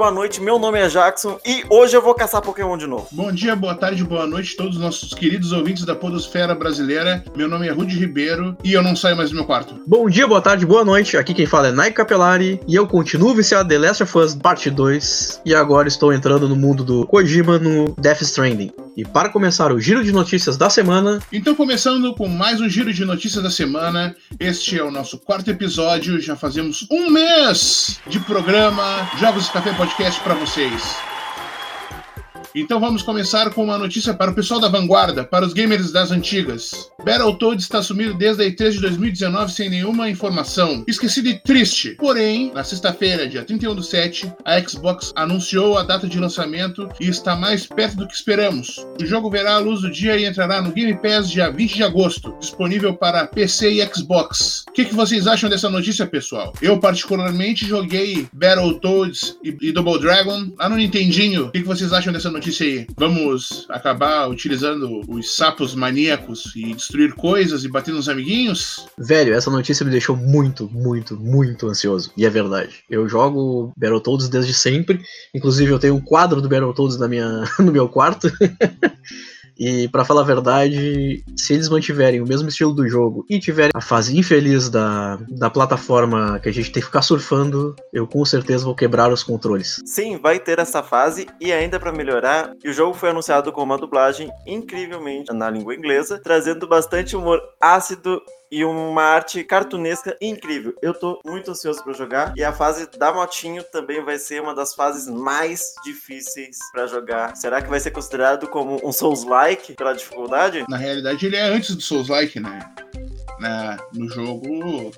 boa noite. Meu nome é Jackson e hoje eu vou caçar Pokémon de novo. Bom dia, boa tarde, boa noite, todos os nossos queridos ouvintes da Podosfera Brasileira. Meu nome é Rudy Ribeiro e eu não saio mais do meu quarto. Bom dia, boa tarde, boa noite. Aqui quem fala é Nike Capelari e eu continuo viciado The Last of Us Parte 2 e agora estou entrando no mundo do Kojima no Death Stranding. E para começar o giro de notícias da semana, Então, começando com mais um giro de notícias da semana, este é o nosso quarto episódio. Já fazemos um mês de programa Jogos e Café Podcast para vocês. Então vamos começar com uma notícia para o pessoal da vanguarda, para os gamers das antigas. Battletoads está sumido desde a E3 de 2019 sem nenhuma informação. Esquecido e triste. Porém, na sexta-feira, dia 31 do 7, a Xbox anunciou a data de lançamento e está mais perto do que esperamos. O jogo verá a luz do dia e entrará no Game Pass dia 20 de agosto, disponível para PC e Xbox. O que, que vocês acham dessa notícia, pessoal? Eu particularmente joguei Battletoads e, Double Dragon lá no Nintendinho. O que, que vocês acham dessa notícia aí? Vamos acabar utilizando os sapos maníacos e destruir coisas e bater nos amiguinhos? velho, essa notícia me deixou muito, muito, muito ansioso. E é verdade. Eu jogo Battletoads desde sempre. Inclusive eu tenho um quadro do Battletoads na minha, no meu quarto. E pra falar a verdade, se eles mantiverem o mesmo estilo do jogo e tiverem a fase infeliz da, da plataforma que a gente tem que ficar surfando, eu com certeza vou quebrar os controles. Sim, vai ter essa fase e ainda para melhorar, o jogo foi anunciado com uma dublagem incrivelmente na língua inglesa, trazendo bastante humor ácido e uma arte cartunesca incrível. Eu tô muito ansioso para jogar e a fase da motinho também vai ser uma das fases mais difíceis para jogar. Será que vai ser considerado como um Souls-like pela dificuldade? Na realidade, ele é antes do Souls-like, né? Na, no jogo,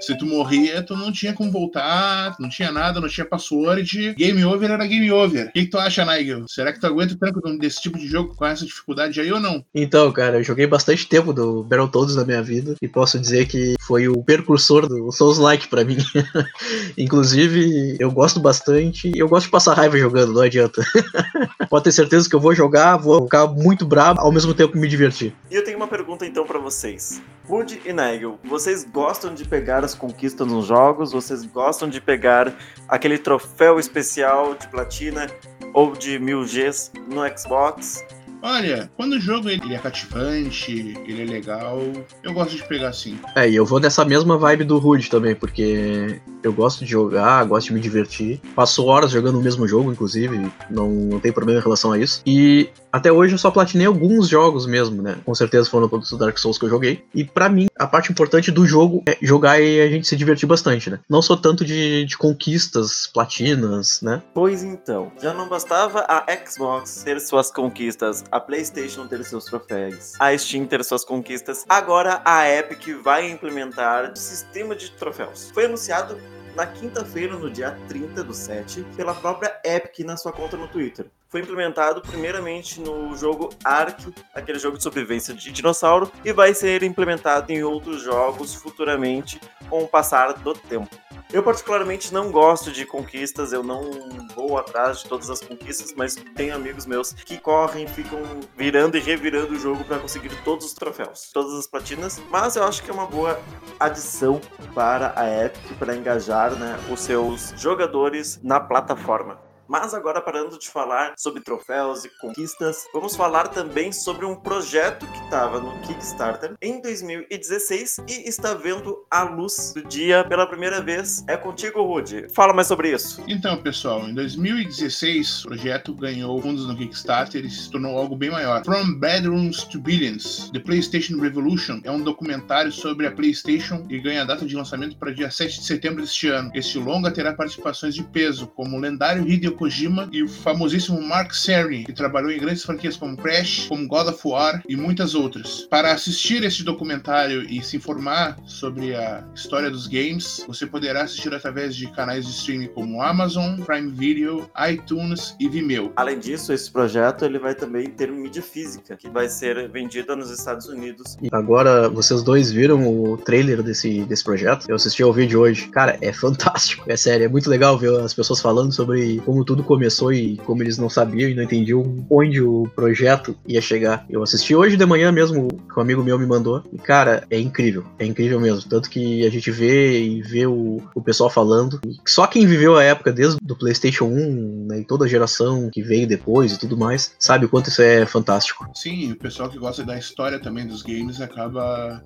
se tu morria, tu não tinha como voltar, não tinha nada, não tinha password. Game over era game over. O que, que tu acha, Nigel? Será que tu aguenta o tranco desse tipo de jogo com essa dificuldade aí ou não? Então, cara, eu joguei bastante tempo do Battletoads na minha vida e posso dizer que foi o precursor do Souls-like pra mim. Inclusive, eu gosto bastante, eu gosto de passar raiva jogando, não adianta. Pode ter certeza que eu vou jogar, vou ficar muito bravo, ao mesmo tempo me divertir. E eu tenho uma pergunta então para vocês. Wood e Nigel, vocês gostam de pegar as conquistas nos jogos? Vocês gostam de pegar aquele troféu especial de platina ou de 1000 Gs no Xbox? Olha, quando o jogo ele é cativante, ele é legal, eu gosto de pegar assim. É, e eu vou nessa mesma vibe do Rude também, porque eu gosto de jogar, gosto de me divertir. Passo horas jogando o mesmo jogo, inclusive, não, não tem problema em relação a isso. E até hoje eu só platinei alguns jogos mesmo, né? Com certeza foram todos os Dark Souls que eu joguei. E pra mim, a parte importante do jogo é jogar e a gente se divertir bastante, né? Não sou tanto de, de conquistas, platinas, né? Pois então, já não bastava a Xbox ter suas conquistas, a PlayStation ter seus troféus, a Steam ter suas conquistas, agora a Epic vai implementar sistema de troféus. Foi anunciado na quinta-feira, no dia 30 do 7, pela própria Epic na sua conta no Twitter. Foi implementado primeiramente no jogo Ark, aquele jogo de sobrevivência de dinossauro, e vai ser implementado em outros jogos futuramente com o passar do tempo. Eu particularmente não gosto de conquistas, eu não vou atrás de todas as conquistas, mas tenho amigos meus que correm, ficam virando e revirando o jogo para conseguir todos os troféus, todas as platinas. Mas eu acho que é uma boa adição para a Epic para engajar né, os seus jogadores na plataforma. Mas agora, parando de falar sobre troféus e conquistas, vamos falar também sobre um projeto que estava no Kickstarter em 2016 e está vendo a luz do dia pela primeira vez. É contigo, Rudy. Fala mais sobre isso. Então, pessoal, em 2016 o projeto ganhou fundos no Kickstarter e se tornou algo bem maior. From Bedrooms to Billions, The PlayStation Revolution é um documentário sobre a PlayStation e ganha data de lançamento para dia 7 de setembro deste ano. Este longa terá participações de peso, como o lendário Hideo Kojima e o famosíssimo Mark Cerny, que trabalhou em grandes franquias como Crash, como God of War e muitas outras. Para assistir este documentário e se informar sobre a história dos games, você poderá assistir através de canais de streaming como Amazon, Prime Video, iTunes e Vimeo. Além disso, esse projeto ele vai também ter mídia física, que vai ser vendida nos Estados Unidos. E agora, vocês dois viram o trailer desse, desse projeto? Eu assisti ao vídeo hoje. Cara, é fantástico. É sério, é muito legal ver as pessoas falando sobre como tudo começou e como eles não sabiam e não entendiam onde o projeto ia chegar. Eu assisti hoje de manhã mesmo, que um amigo meu me mandou. E, cara, é incrível. É incrível mesmo. Tanto que a gente vê e vê o, o pessoal falando. Só quem viveu a época desde o PlayStation 1 né, e toda a geração que veio depois e tudo mais, sabe o quanto isso é fantástico. Sim, o pessoal que gosta da história também dos games acaba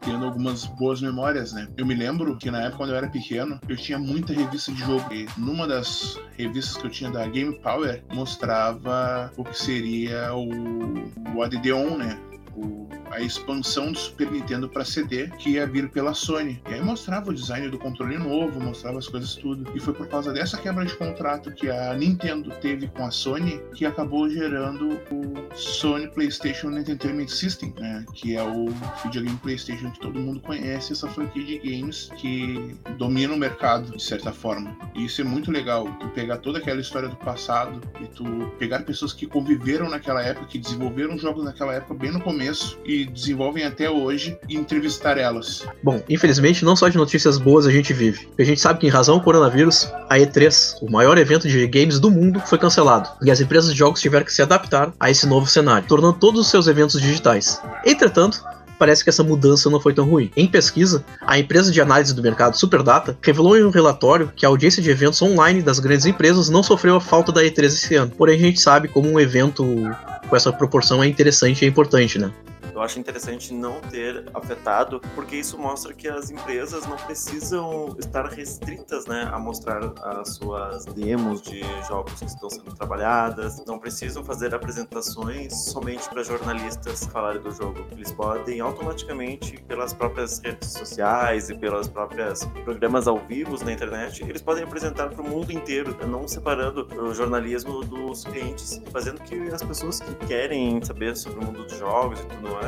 tendo algumas boas memórias, né? Eu me lembro que na época quando eu era pequeno, eu tinha muita revista de jogo. E numa das revistas que eu tinha da Game Power, mostrava o que seria o, o ADD-ON, né? O, a expansão do Super Nintendo para CD que ia vir pela Sony. E aí mostrava o design do controle novo, mostrava as coisas tudo. E foi por causa dessa quebra de contrato que a Nintendo teve com a Sony que acabou gerando o Sony PlayStation Entertainment System, né? Que é o videogame PlayStation que todo mundo conhece, essa franquia de games que domina o mercado de certa forma. E isso é muito legal. Tu pegar toda aquela história do passado e tu pegar pessoas que conviveram naquela época, que desenvolveram jogos naquela época bem no começo e desenvolvem até hoje e entrevistar elas. Bom, infelizmente, não só de notícias boas a gente vive. A gente sabe que, em razão do coronavírus, a E3, o maior evento de games do mundo, foi cancelado. E as empresas de jogos tiveram que se adaptar a esse novo cenário, tornando todos os seus eventos digitais. Entretanto, parece que essa mudança não foi tão ruim. Em pesquisa, a empresa de análise do mercado Superdata revelou em um relatório que a audiência de eventos online das grandes empresas não sofreu a falta da E3 esse ano. Porém, a gente sabe como um evento com essa proporção é interessante e é importante, né? Eu acho interessante não ter afetado, porque isso mostra que as empresas não precisam estar restritas né, a mostrar as suas demos de jogos que estão sendo trabalhadas, não precisam fazer apresentações somente para jornalistas falarem do jogo. Eles podem automaticamente, pelas próprias redes sociais e pelas próprias programas ao vivo na internet, eles podem apresentar para o mundo inteiro, não separando o jornalismo dos clientes, fazendo que as pessoas que querem saber sobre o mundo dos jogos e tudo mais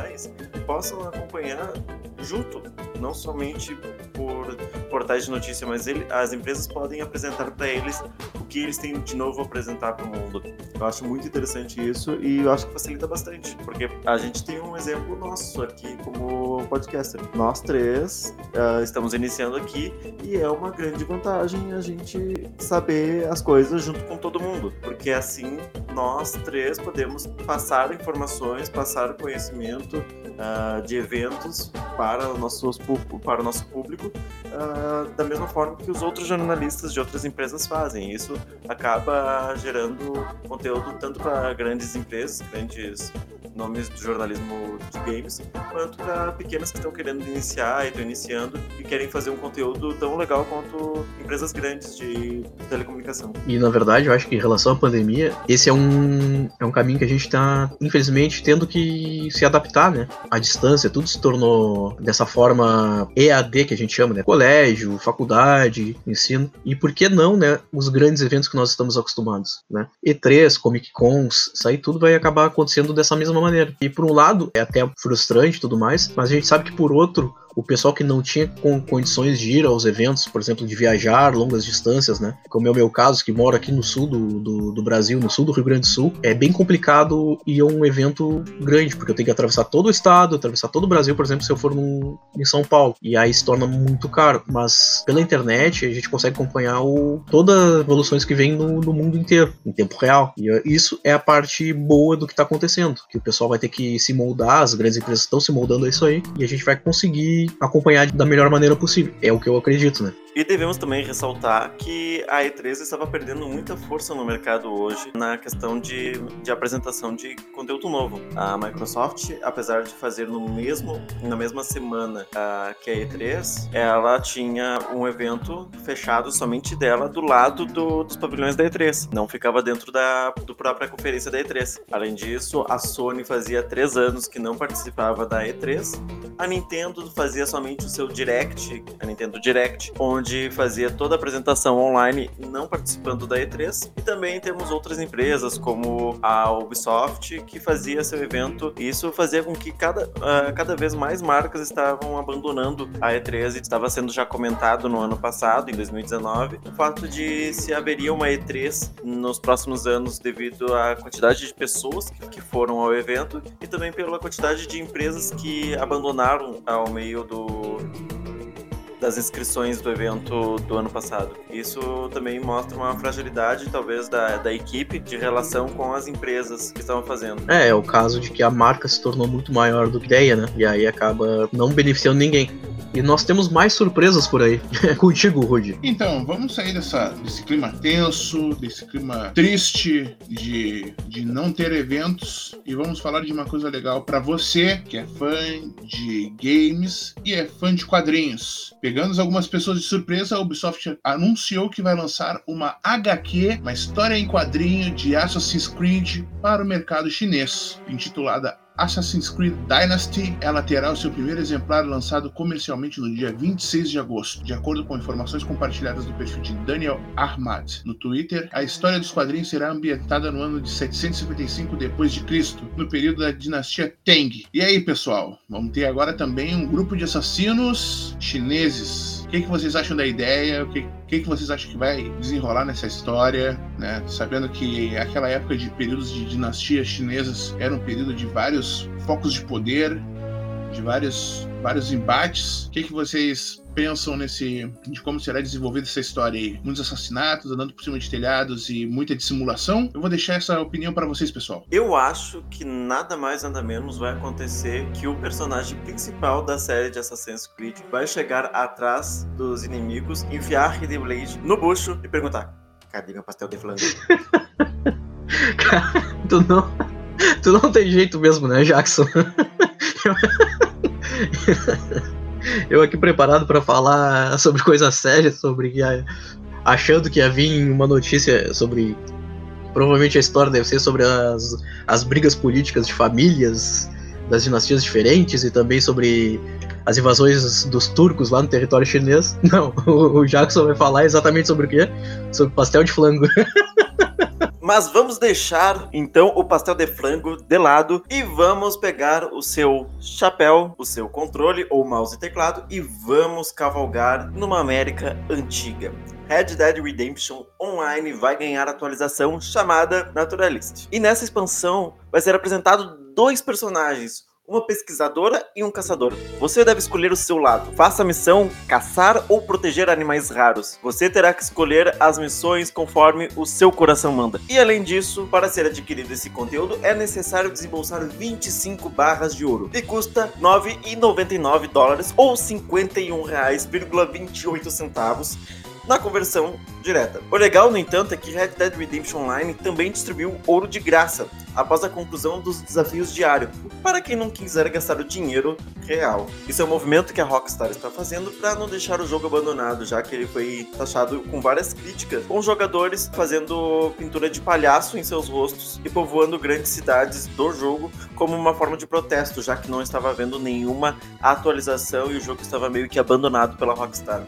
possam acompanhar junto, não somente por portais de notícia, mas ele, as empresas podem apresentar para eles o que eles têm de novo a apresentar para o mundo. Eu acho muito interessante isso e eu acho que facilita bastante, porque a gente tem um exemplo nosso aqui como podcaster. Nós três uh, estamos iniciando aqui e é uma grande vantagem a gente saber as coisas junto com todo mundo, porque assim nós três podemos passar informações, passar conhecimento uh, de eventos para o nosso, para o nosso público, uh, da mesma forma que os outros jornalistas de outras empresas fazem. Isso acaba gerando conteúdo tanto para grandes empresas, grandes nomes do jornalismo de games, quanto para pequenas que estão querendo iniciar e estão iniciando e querem fazer um conteúdo tão legal quanto empresas grandes de telecomunicação. E na verdade, eu acho que em relação à pandemia, esse é um, é um caminho que a gente está, infelizmente, tendo que se adaptar, né? À distância, tudo se tornou dessa forma EAD que a gente chama, né? Colégio, faculdade, ensino. E por que não, né? Os grandes eventos que nós estamos acostumados, né? E3, Comic Cons, isso aí tudo vai acabar acontecendo dessa mesma maneira. E por um lado, é até frustrante e tudo mais, mas a gente sabe que por outro, o pessoal que não tinha condições de ir aos eventos, por exemplo, de viajar longas distâncias, né? Como é o meu caso, que moro aqui no sul do, do, do, Brasil, no sul do Rio Grande do Sul, é bem complicado ir a um evento grande, porque eu tenho que atravessar todo o estado, atravessar todo o Brasil, por exemplo, se eu for em São Paulo. E aí se torna muito caro. Mas pela internet a gente consegue acompanhar o, todas as evoluções que vem no, no mundo inteiro, em tempo real. E isso é a parte boa do que está acontecendo, que o pessoal vai ter que se moldar, as grandes empresas estão se moldando a isso aí, e a gente vai conseguir acompanhar da melhor maneira possível. É o que eu acredito, né? E devemos também ressaltar que a E3 estava perdendo muita força no mercado hoje na questão de, de apresentação de conteúdo novo. A Microsoft, apesar de fazer no mesmo, na mesma semana uh, que a E3, ela tinha um evento fechado somente dela do lado do, dos pavilhões da E3. Não ficava dentro da do própria conferência da E3. Além disso, a Sony fazia três anos que não participava da E3. A Nintendo fazia somente o seu Direct, a Nintendo Direct, onde onde fazia toda a apresentação online, não participando da E3. E também temos outras empresas, como a Ubisoft, que fazia seu evento. E isso fazia com que cada, uh, cada vez mais marcas estavam abandonando a E3 e estava sendo já comentado no ano passado, em 2019, o fato de se haveria uma E3 nos próximos anos devido à quantidade de pessoas que foram ao evento e também pela quantidade de empresas que abandonaram ao meio do das inscrições do evento do ano passado. Isso também mostra uma fragilidade, talvez, da, da equipe de relação com as empresas que estavam fazendo. É, é o caso de que a marca se tornou muito maior do que a ideia, né? E aí acaba não beneficiando ninguém. E nós temos mais surpresas por aí. Contigo, Rudy. Então, vamos sair dessa, desse clima tenso, desse clima triste de, de não ter eventos e vamos falar de uma coisa legal para você que é fã de games e é fã de quadrinhos. Pegando algumas pessoas de surpresa, a Ubisoft anunciou que vai lançar uma HQ, uma história em quadrinho de Assassin's Creed para o mercado chinês, intitulada Assassin's Creed Dynasty, ela terá o seu primeiro exemplar lançado comercialmente no dia 26 de agosto. De acordo com informações compartilhadas do perfil de Daniel Ahmad no Twitter, a história dos quadrinhos será ambientada no ano de 755 depois de Cristo, no período da dinastia Tang. E aí, pessoal, vamos ter agora também um grupo de assassinos chineses. O que, que vocês acham da ideia? O que, que, que vocês acham que vai desenrolar nessa história, né? Sabendo que aquela época de períodos de dinastias chinesas era um período de vários focos de poder, de vários, vários embates. O que, que vocês pensam nesse de como será desenvolvida essa história aí? Muitos assassinatos, andando por cima de telhados e muita dissimulação? Eu vou deixar essa opinião para vocês, pessoal. Eu acho que nada mais nada menos vai acontecer que o personagem principal da série de Assassin's Creed vai chegar atrás dos inimigos, enfiar Hidden Blade no bucho e perguntar: "Cadê meu pastel de flango?" tu não Tu não tem jeito mesmo, né, Jackson? Eu aqui preparado para falar sobre coisas sérias, sobre achando que ia vir uma notícia sobre provavelmente a história deve ser sobre as, as brigas políticas de famílias das dinastias diferentes e também sobre as invasões dos turcos lá no território chinês. Não, o Jackson vai falar exatamente sobre o quê? Sobre pastel de flango. Mas vamos deixar então o pastel de frango de lado e vamos pegar o seu chapéu, o seu controle ou mouse e teclado e vamos cavalgar numa América antiga. Red Dead Redemption Online vai ganhar atualização chamada Naturalist. E nessa expansão vai ser apresentado dois personagens, uma pesquisadora e um caçador. Você deve escolher o seu lado. Faça a missão caçar ou proteger animais raros. Você terá que escolher as missões conforme o seu coração manda. E além disso, para ser adquirido esse conteúdo, é necessário desembolsar 25 barras de ouro, que custa 9,99 dólares ou 51,28 centavos na conversão direta. O legal, no entanto, é que Red Dead Redemption Online também distribuiu ouro de graça após a conclusão dos desafios diários, para quem não quiser gastar o dinheiro real. Isso é um movimento que a Rockstar está fazendo para não deixar o jogo abandonado, já que ele foi taxado com várias críticas, com jogadores fazendo pintura de palhaço em seus rostos e povoando grandes cidades do jogo como uma forma de protesto, já que não estava havendo nenhuma atualização e o jogo estava meio que abandonado pela Rockstar.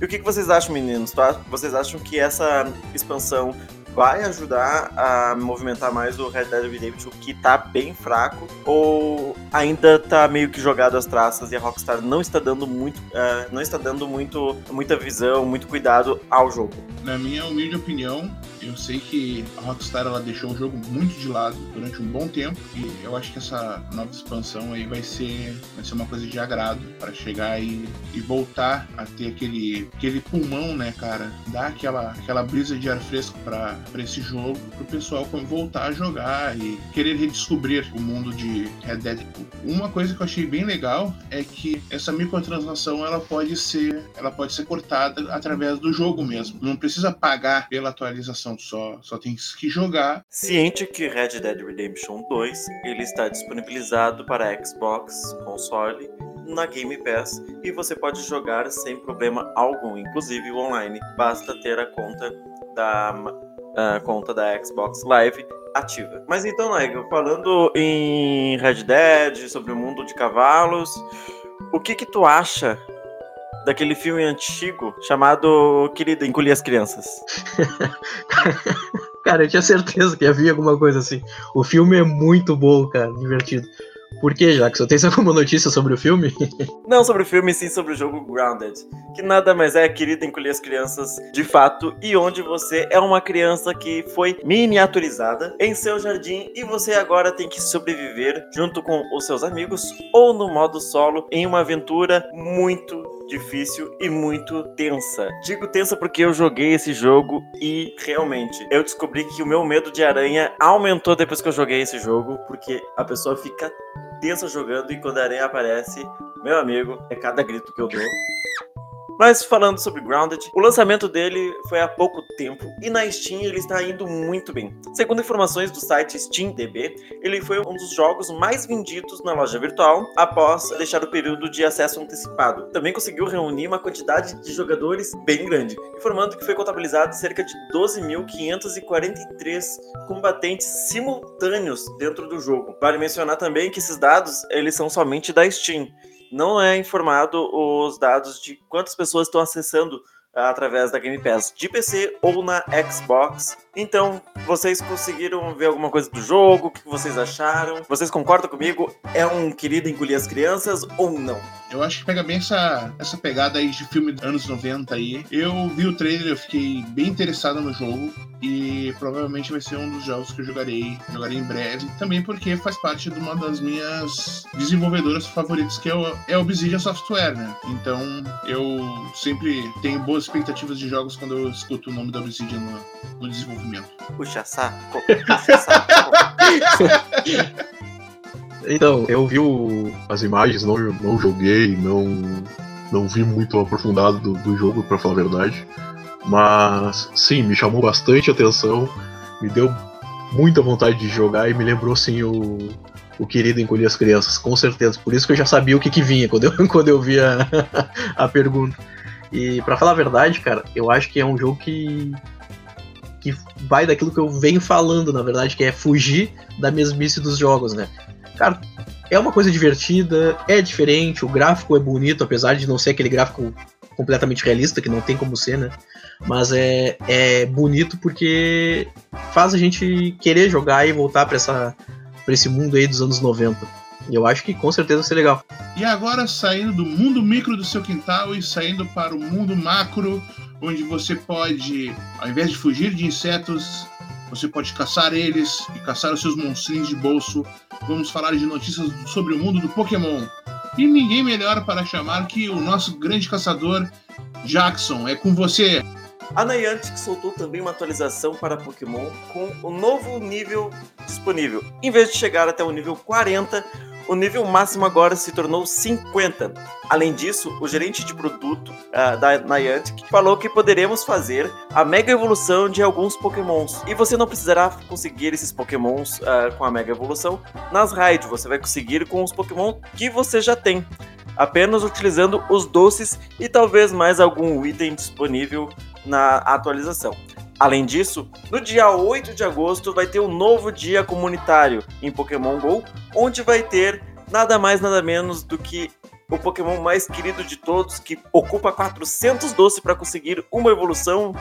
E o que, que vocês acham, meninos? Vocês acham que essa expansão vai ajudar a movimentar mais o Red Dead Redemption, que tá bem fraco, ou ainda tá meio que jogado às traças e a Rockstar não está dando muito, uh, não está dando muito, muita visão, muito cuidado ao jogo? Na minha humilde opinião, eu sei que a Rockstar ela deixou o jogo muito de lado durante um bom tempo e eu acho que essa nova expansão aí vai ser, vai ser uma coisa de agrado para chegar e, e voltar a ter aquele, aquele pulmão, né, cara? Dar aquela, aquela brisa de ar fresco para esse jogo, pro pessoal voltar a jogar e querer redescobrir o mundo de Red Dead. Uma coisa que eu achei bem legal é que essa microtransação ela pode ser, ela pode ser cortada através do jogo mesmo. Não precisa pagar pela atualização só, só tem que jogar. Ciente que Red Dead Redemption 2 ele está disponibilizado para Xbox, console na Game Pass e você pode jogar sem problema algum, inclusive online. Basta ter a conta da a conta da Xbox Live ativa. Mas então, Nigel, falando em Red Dead, sobre o mundo de cavalos, o que que tu acha daquele filme antigo chamado Querida, Encolhi as Crianças. cara, eu tinha certeza que havia alguma coisa assim. O filme é muito bom, cara, divertido. Por que, Jackson? Tem alguma notícia sobre o filme? Não sobre o filme, sim sobre o jogo Grounded. Que nada mais é, querida, encolher as crianças de fato, e onde você é uma criança que foi miniaturizada em seu jardim e você agora tem que sobreviver junto com os seus amigos ou no modo solo em uma aventura muito difícil e muito tensa. Digo tensa porque eu joguei esse jogo e realmente eu descobri que o meu medo de aranha aumentou depois que eu joguei esse jogo, porque a pessoa fica tensa jogando e quando a aranha aparece, meu amigo, é cada grito que eu dou. Mas falando sobre Grounded, o lançamento dele foi há pouco tempo e na Steam ele está indo muito bem. Segundo informações do site SteamDB, ele foi um dos jogos mais vendidos na loja virtual após deixar o período de acesso antecipado. Também conseguiu reunir uma quantidade de jogadores bem grande, informando que foi contabilizado cerca de 12.543 combatentes simultâneos dentro do jogo. Vale mencionar também que esses dados eles são somente da Steam não é informado os dados de quantas pessoas estão acessando ah, através da Game Pass de PC ou na Xbox. Então, vocês conseguiram ver alguma coisa do jogo? O que vocês acharam? Vocês concordam comigo? É um querido engolir as crianças ou não? Eu acho que pega bem essa, essa pegada aí de filme dos anos 90 aí. Eu vi o trailer, eu fiquei bem interessado no jogo e provavelmente vai ser um dos jogos que eu jogarei, jogarei em breve. Também porque faz parte de uma das minhas desenvolvedoras favoritas, que é o, é Obsidian Software, né? Então eu sempre tenho boas expectativas de jogos quando eu escuto o nome da Obsidian no, no desenvolvimento. Puxa saco, puxa saco. Então, eu vi o, as imagens, não, não joguei, não, não vi muito aprofundado do, do jogo, para falar a verdade. Mas sim, me chamou bastante atenção, me deu muita vontade de jogar e me lembrou sim o, o querido encolher as crianças, com certeza. Por isso que eu já sabia o que, que vinha quando eu, quando eu vi a, a pergunta. E para falar a verdade, cara, eu acho que é um jogo que que vai daquilo que eu venho falando, na verdade, que é fugir da mesmice dos jogos, né? Cara, é uma coisa divertida, é diferente, o gráfico é bonito, apesar de não ser aquele gráfico completamente realista, que não tem como ser, né? Mas é, é bonito porque faz a gente querer jogar e voltar para essa pra esse mundo aí dos anos 90. E eu acho que com certeza vai ser legal. E agora, saindo do mundo micro do seu quintal e saindo para o mundo macro, onde você pode, ao invés de fugir de insetos, você pode caçar eles e caçar os seus monstrinhos de bolso. Vamos falar de notícias sobre o mundo do Pokémon. E ninguém melhor para chamar que o nosso grande caçador, Jackson. É com você. A Niantic soltou também uma atualização para Pokémon com o novo nível disponível. Em vez de chegar até o nível 40, o nível máximo agora se tornou 50. Além disso, o gerente de produto uh, da Niantic falou que poderemos fazer a mega evolução de alguns pokémons. E você não precisará conseguir esses pokémons uh, com a mega evolução nas raids, você vai conseguir com os pokémon que você já tem. Apenas utilizando os doces e talvez mais algum item disponível na atualização. Além disso, no dia 8 de agosto vai ter um novo dia comunitário em Pokémon GO, onde vai ter nada mais nada menos do que o Pokémon mais querido de todos, que ocupa 400 doces para conseguir uma evolução,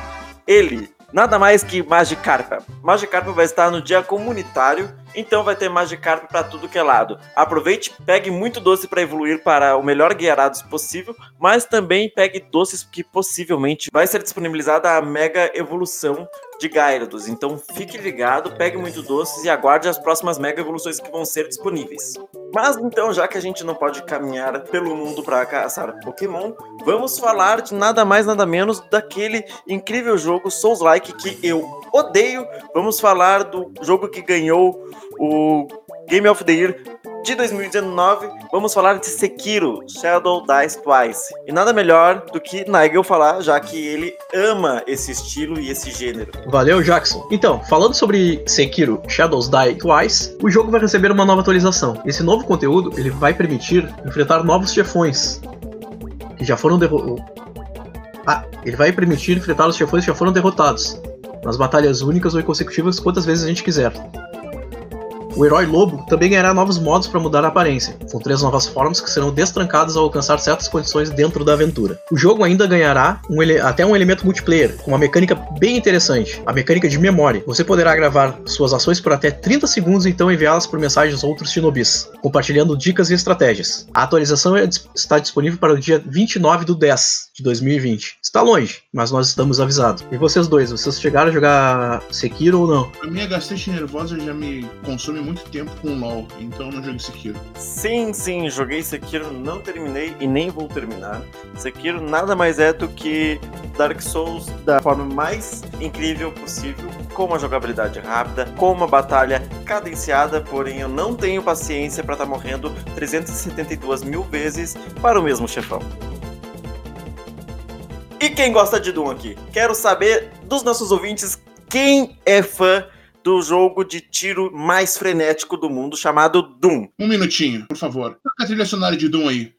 ele, nada mais que Magikarpa. Magikarpa vai estar no dia comunitário, então vai ter Magikarp para tudo que é lado. Aproveite, pegue muito doce para evoluir para o melhor Guiarados possível, mas também pegue doces que possivelmente vai ser disponibilizada a mega evolução de Gyarados. Então fique ligado, pegue muito doces e aguarde as próximas mega evoluções que vão ser disponíveis. Mas então, já que a gente não pode caminhar pelo mundo para caçar Pokémon, vamos falar de nada mais nada menos daquele incrível jogo Souls-like que eu odeio. Vamos falar do jogo que ganhou o Game of the Year de 2019, vamos falar de Sekiro, Shadow Dice Twice. E nada melhor do que Nigel falar, já que ele ama esse estilo e esse gênero. Valeu, Jackson. Então, falando sobre Sekiro, Shadows Die Twice, o jogo vai receber uma nova atualização. Esse novo conteúdo, ele vai permitir enfrentar novos chefões que já foram derrotados. Ah, ele vai permitir enfrentar os chefões que já foram derrotados nas batalhas únicas ou consecutivas quantas vezes a gente quiser. O herói lobo também ganhará novos modos para mudar a aparência, com três novas formas que serão destrancadas ao alcançar certas condições dentro da aventura. O jogo ainda ganhará um até um elemento multiplayer, com uma mecânica bem interessante, a mecânica de memória. Você poderá gravar suas ações por até 30 segundos e então enviá-las por mensagens a outros shinobis, compartilhando dicas e estratégias. A atualização é está disponível para o dia 29 do 10 de 2020. Está longe, mas nós estamos avisados. E vocês dois, vocês chegaram a jogar Sekiro ou não? A minha gastrite nervosa já me consome muito tempo com LoL, então eu não joguei Sekiro. Sim, sim, joguei Sekiro, não terminei e nem vou terminar. Sekiro nada mais é do que Dark Souls da forma mais incrível possível, com uma jogabilidade rápida, com uma batalha cadenciada, porém eu não tenho paciência para estar tá morrendo 372 mil vezes para o mesmo chefão. E quem gosta de Doom aqui? Quero saber dos nossos ouvintes quem é fã do jogo de tiro mais frenético do mundo chamado Doom. Um minutinho, por favor. Toca a trilha sonora de Doom aí.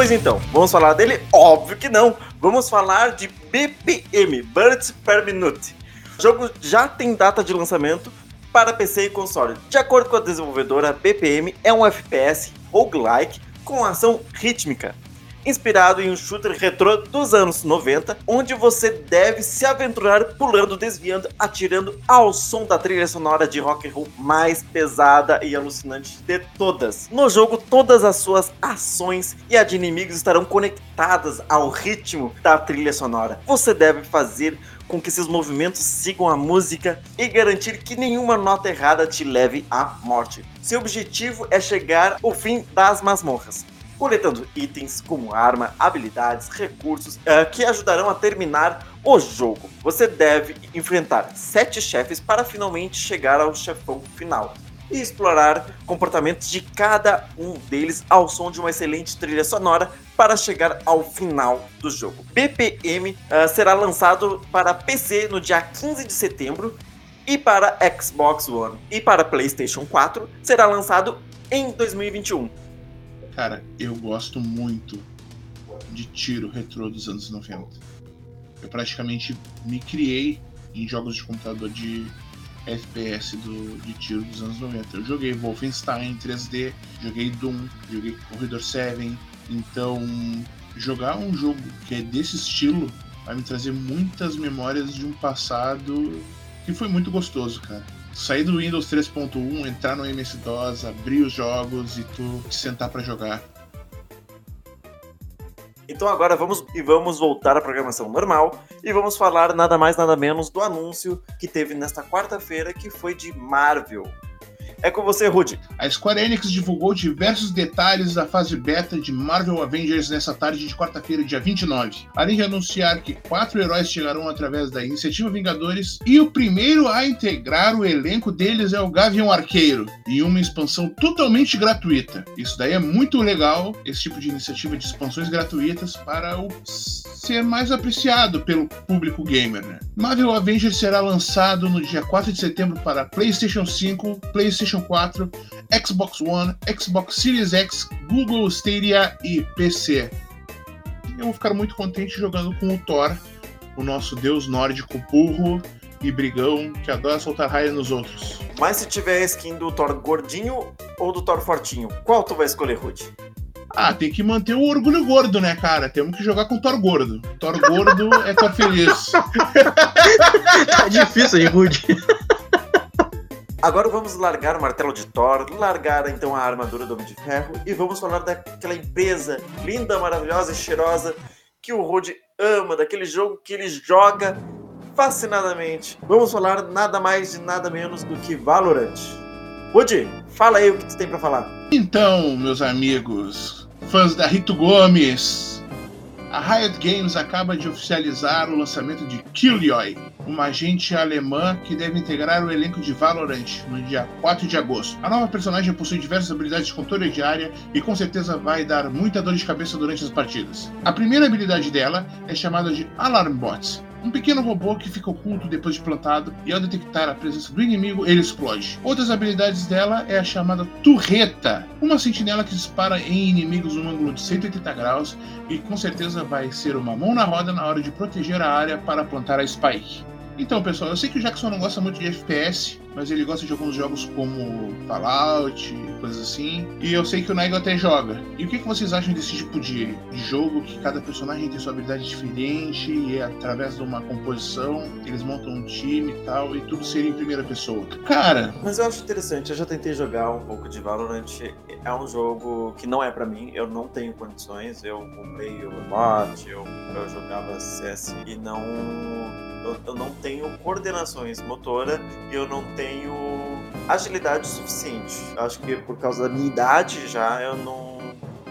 Pois então, vamos falar dele? Óbvio que não. Vamos falar de BPM, Birds Per Minute. O jogo já tem data de lançamento para PC e console. De acordo com a desenvolvedora, BPM é um FPS roguelike com ação rítmica inspirado em um shooter retrô dos anos 90, onde você deve se aventurar pulando, desviando, atirando ao som da trilha sonora de rock and roll mais pesada e alucinante de todas. No jogo, todas as suas ações e a de inimigos estarão conectadas ao ritmo da trilha sonora. Você deve fazer com que seus movimentos sigam a música e garantir que nenhuma nota errada te leve à morte. Seu objetivo é chegar ao fim das masmorras coletando itens como arma, habilidades, recursos uh, que ajudarão a terminar o jogo. Você deve enfrentar sete chefes para finalmente chegar ao chefão final e explorar comportamentos de cada um deles ao som de uma excelente trilha sonora para chegar ao final do jogo. BPM uh, ah, será lançado para PC no dia 15 de setembro e para Xbox One e para PlayStation 4 será lançado em 2021. Cara, eu gosto muito de tiro retrô dos anos 90. Eu praticamente me criei em jogos de computador de FPS do, de tiro dos anos 90. Eu joguei Wolfenstein 3D, joguei Doom, joguei Corridor 7. Então, jogar um jogo que é desse estilo vai me trazer muitas memórias de um passado que foi muito gostoso, cara sair do Windows 3.1, entrar no MS-DOS, abrir os jogos e tu te sentar para jogar. Então agora vamos e vamos voltar à programação normal e vamos falar nada mais nada menos do anúncio que teve nesta quarta-feira que foi de Marvel. É com você, Rudy. A Square Enix divulgou diversos detalhes da fase beta de Marvel Avengers nessa tarde de quarta-feira, dia 29. Além de anunciar que quatro heróis chegarão através da Iniciativa Vingadores, e o primeiro a integrar o elenco deles é o Gavião Arqueiro, em uma expansão totalmente gratuita. Isso daí é muito legal, esse tipo de iniciativa de expansões gratuitas para o ser mais apreciado pelo público gamer. Né? Marvel Avengers será lançado no dia 4 de setembro para PlayStation 5, PlayStation PlayStation 4, Xbox One, Xbox Series X, Google Stadia e PC. Eu vou ficar muito contente jogando com o Thor, o nosso deus nórdico burro e brigão que adora soltar raia nos outros. Mas se tiver a skin do Thor gordinho ou do Thor fortinho, qual tu vai escolher, Rude? Ah, tem que manter o orgulho gordo, né, cara? Temos que jogar com o Thor gordo. Thor gordo é Thor feliz. tá difícil aí, Rude. Agora vamos largar o martelo de Thor, largar então a armadura do Homem de Ferro e vamos falar daquela empresa linda, maravilhosa e cheirosa que o Rod ama, daquele jogo que ele joga fascinadamente. Vamos falar nada mais de nada menos do que Valorant. Rod, fala aí o que tu tem para falar. Então, meus amigos, fãs da Rito Gomes, A Riot Games acaba de oficializar o lançamento de Killjoy, uma agente alemã que deve integrar o elenco de Valorant no dia 4 de agosto. A nova personagem possui diversas habilidades de controle de área e com certeza vai dar muita dor de cabeça durante as partidas. A primeira habilidade dela é chamada de Alarm Bots, um pequeno robô que fica oculto depois de plantado e ao detectar a presença do inimigo, ele explode. Outras habilidades dela é a chamada Turreta, uma sentinela que dispara em inimigos num ângulo de 180 graus e com certeza vai ser uma mão na roda na hora de proteger a área para plantar a Spike. Então, pessoal, eu sei que o Jackson não gosta muito de FPS, mas ele gosta de alguns jogos como Fallout, coisas assim. E eu sei que o Nego até joga. E o que, que vocês acham desse tipo de jogo que cada personagem tem sua habilidade diferente e é através de uma composição eles montam um time e tal e tudo seria em primeira pessoa? Cara. Mas eu acho interessante. Eu já tentei jogar um pouco de Valorant. É um jogo que não é para mim. Eu não tenho condições. Eu comprei o mod, eu, eu jogava CS e não eu, eu, não tenho coordenações motora e eu não tenho agilidade suficiente. Acho que por causa da minha idade já, eu não.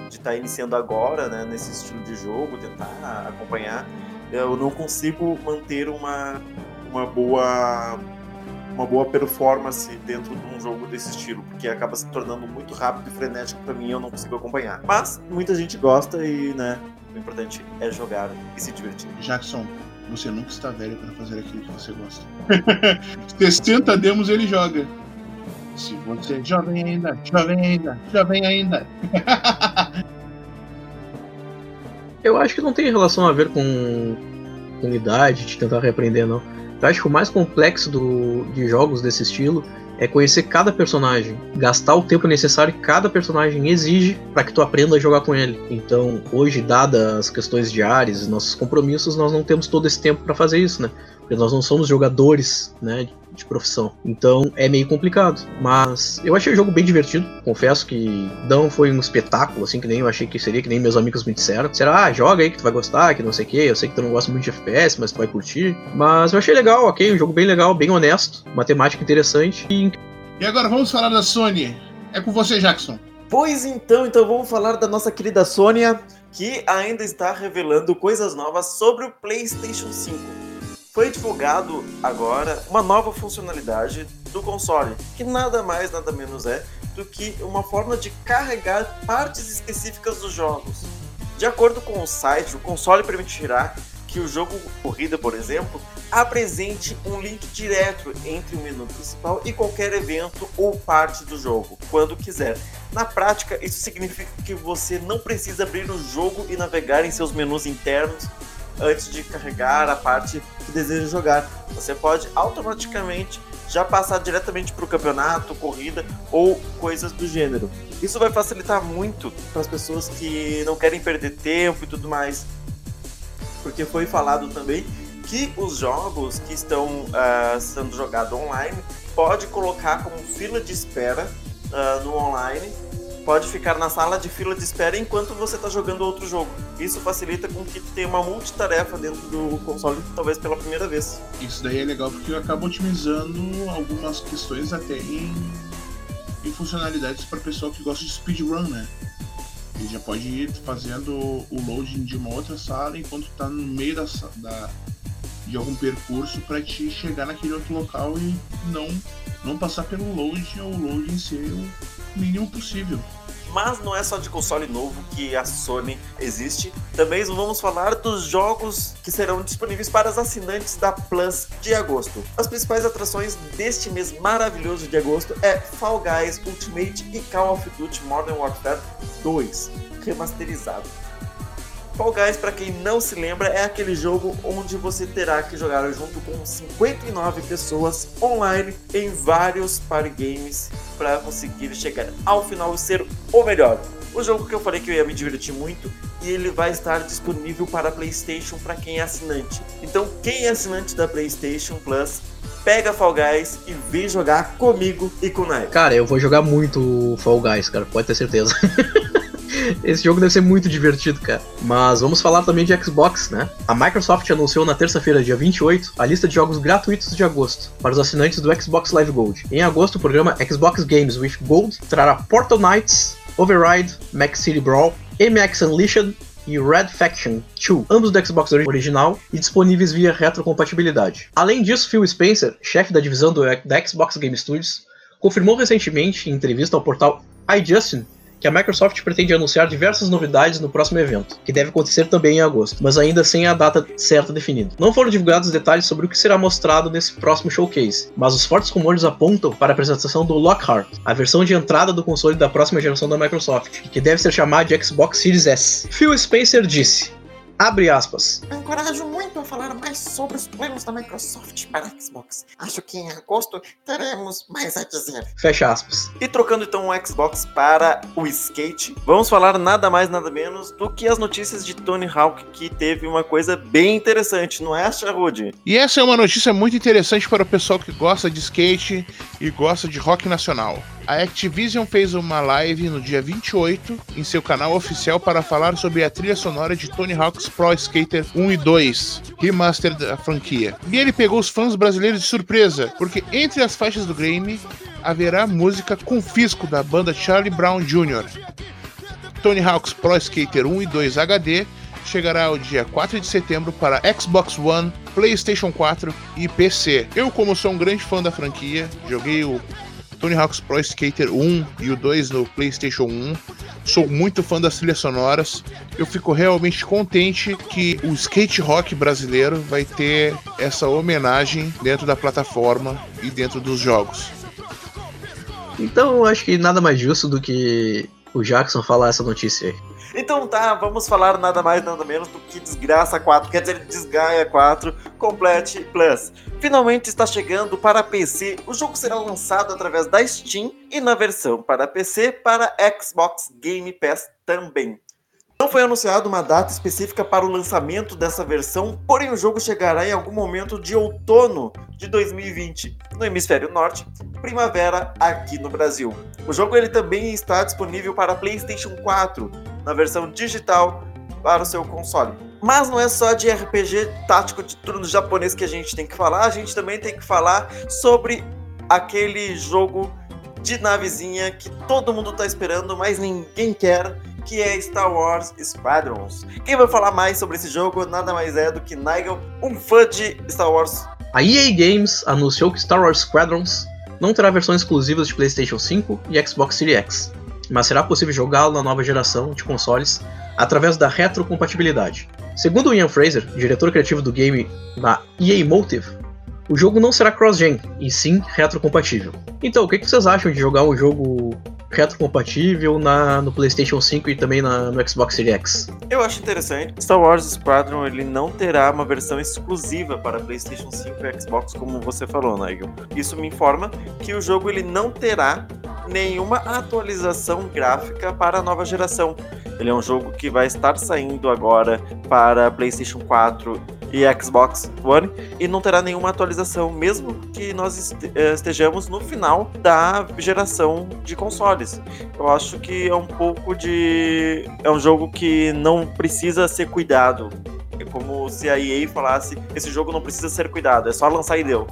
de estar tá iniciando agora, né, nesse estilo de jogo, tentar acompanhar, eu não consigo manter uma, uma boa uma boa performance dentro de um jogo desse estilo, porque acaba se tornando muito rápido e frenético para mim e eu não consigo acompanhar. Mas muita gente gosta e, né, o importante é jogar e se divertir. Jackson, você nunca está velho para fazer aquilo que você gosta. 60 demos ele joga. Se você jovem ainda, jovem ainda, jovem ainda. Eu acho que não tem relação a ver com, com idade, de tentar reaprender, não. Eu acho que o mais complexo do, de jogos desse estilo é conhecer cada personagem, gastar o tempo necessário que cada personagem exige para que tu aprenda a jogar com ele. Então, hoje, dadas as questões diárias, nossos compromissos, nós não temos todo esse tempo para fazer isso, né? Porque nós não somos jogadores, né, de profissão. Então é meio complicado. Mas eu achei o jogo bem divertido. Confesso que não foi um espetáculo, assim, que nem eu achei que seria, que nem meus amigos me disseram. Será, ah, joga aí que tu vai gostar, que não sei o que. Eu sei que tu não gosta muito de FPS, mas tu vai curtir. Mas eu achei legal, ok. Um jogo bem legal, bem honesto. Uma temática interessante. E, e agora vamos falar da Sony. É com você, Jackson. Pois então, então vamos falar da nossa querida Sônia, que ainda está revelando coisas novas sobre o PlayStation 5 foi divulgado agora uma nova funcionalidade do console, que nada mais, nada menos é do que uma forma de carregar partes específicas dos jogos. De acordo com o site, o console permitirá que o jogo corrida, por exemplo, apresente um link direto entre o menu principal e qualquer evento ou parte do jogo, quando quiser. Na prática, isso significa que você não precisa abrir o jogo e navegar em seus menus internos antes de carregar a parte que deseja jogar. Você pode automaticamente já passar diretamente para o campeonato, corrida ou coisas do gênero. Isso vai facilitar muito para as pessoas que não querem perder tempo e tudo mais. Porque foi falado também que os jogos que estão uh, sendo jogados online pode colocar como fila de espera uh, no online pode ficar na sala de fila de espera enquanto você está jogando outro jogo. Isso facilita com que tenha uma multitarefa dentro do console, talvez pela primeira vez. Isso daí é legal porque acaba otimizando algumas questões até em, em funcionalidades para pessoal que gosta de speedrun, né? Ele já pode ir fazendo o loading de uma outra sala enquanto está no meio da, da, de algum percurso para te chegar naquele outro local e não, não passar pelo load ou o loading ser o mínimo possível. Mas não é só de console novo que a Sony existe. Também vamos falar dos jogos que serão disponíveis para os assinantes da Plus de agosto. As principais atrações deste mês maravilhoso de agosto é Fall Guys Ultimate e Call of Duty Modern Warfare 2 remasterizado. Fall Guys, para quem não se lembra, é aquele jogo onde você terá que jogar junto com 59 pessoas online em vários party games para conseguir chegar ao final e ser o melhor. O jogo que eu falei que eu ia me divertir muito e ele vai estar disponível para PlayStation para quem é assinante. Então, quem é assinante da PlayStation Plus, pega Fall Guys e vem jogar comigo e com o Nai. Cara, eu vou jogar muito Fall Guys, cara, pode ter certeza. Esse jogo deve ser muito divertido, cara. Mas vamos falar também de Xbox, né? A Microsoft anunciou na terça-feira, dia 28, a lista de jogos gratuitos de agosto para os assinantes do Xbox Live Gold. Em agosto, o programa Xbox Games with Gold trará Portal Knights, Override, Max City Brawl, MX Unleashed e Red Faction 2, ambos do Xbox original e disponíveis via retrocompatibilidade. Além disso, Phil Spencer, chefe da divisão do, da Xbox Game Studios, confirmou recentemente, em entrevista ao portal iJustin, que a Microsoft pretende anunciar diversas novidades no próximo evento, que deve acontecer também em agosto, mas ainda sem a data certa definida. Não foram divulgados detalhes sobre o que será mostrado nesse próximo showcase, mas os fortes rumores apontam para a apresentação do Lockhart, a versão de entrada do console da próxima geração da Microsoft, que deve ser chamada de Xbox Series S. Phil Spencer disse: Abre aspas. Encorajo muito a falar mais sobre os planos da Microsoft para Xbox. Acho que em agosto teremos mais a dizer. Fecha aspas. E trocando então o Xbox para o skate, vamos falar nada mais nada menos do que as notícias de Tony Hawk, que teve uma coisa bem interessante, não é, Charrude? E essa é uma notícia muito interessante para o pessoal que gosta de skate e gosta de rock nacional. A Activision fez uma live no dia 28 em seu canal oficial para falar sobre a trilha sonora de Tony Hawk's Pro Skater 1 e 2, remaster da franquia. E ele pegou os fãs brasileiros de surpresa, porque entre as faixas do game haverá música Confisco da banda Charlie Brown Jr. Tony Hawk's Pro Skater 1 e 2 HD chegará ao dia 4 de setembro para Xbox One, PlayStation 4 e PC. Eu, como sou um grande fã da franquia, joguei o Tony Hawk's Pro Skater 1 e o 2 no PlayStation 1. Sou muito fã das trilhas sonoras. Eu fico realmente contente que o skate rock brasileiro vai ter essa homenagem dentro da plataforma e dentro dos jogos. Então, eu acho que nada mais justo do que o Jackson falar essa notícia aí. Então tá, vamos falar nada mais nada menos do que Desgraça 4, quer dizer, Desgaia 4 Complete Plus. Finalmente está chegando para PC. O jogo será lançado através da Steam e na versão para PC para Xbox Game Pass também. Não foi anunciada uma data específica para o lançamento dessa versão, porém o jogo chegará em algum momento de outono de 2020 no hemisfério norte, primavera aqui no Brasil. O jogo ele também está disponível para PlayStation 4 na versão digital para o seu console. Mas não é só de RPG tático de turno japonês que a gente tem que falar, a gente também tem que falar sobre aquele jogo de navezinha que todo mundo está esperando, mas ninguém quer, que é Star Wars Squadrons. Quem vai falar mais sobre esse jogo nada mais é do que Nigel, um fã de Star Wars. A EA Games anunciou que Star Wars Squadrons não terá versões exclusivas de PlayStation 5 e Xbox Series X, mas será possível jogá-lo na nova geração de consoles através da retrocompatibilidade. Segundo Ian Fraser, diretor criativo do game da EA Motive, o jogo não será cross-gen, e sim retrocompatível. Então, o que vocês acham de jogar um jogo retrocompatível na, no PlayStation 5 e também na, no Xbox Series X. Eu acho interessante. Star Wars Squadron ele não terá uma versão exclusiva para PlayStation 5 e Xbox, como você falou, Nigel. Isso me informa que o jogo ele não terá nenhuma atualização gráfica para a nova geração. Ele é um jogo que vai estar saindo agora para PlayStation 4 e Xbox One e não terá nenhuma atualização, mesmo que nós eh, estejamos no final da geração de consoles. Eu acho que é um pouco de. É um jogo que não precisa ser cuidado. É como se a EA falasse: esse jogo não precisa ser cuidado, é só lançar e deu.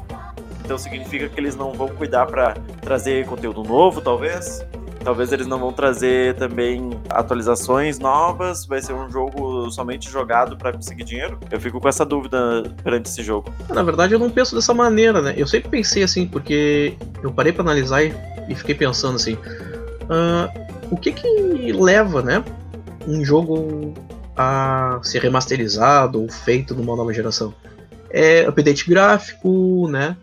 Então significa que eles não vão cuidar para trazer conteúdo novo, talvez? Talvez eles não vão trazer também atualizações novas, vai ser um jogo somente jogado para conseguir dinheiro. Eu fico com essa dúvida perante esse jogo. Na verdade, eu não penso dessa maneira, né? Eu sempre pensei assim, porque eu parei para analisar e, fiquei pensando assim: uh, o que que leva, né, um jogo a ser remasterizado ou feito numa nova geração? É update gráfico, né?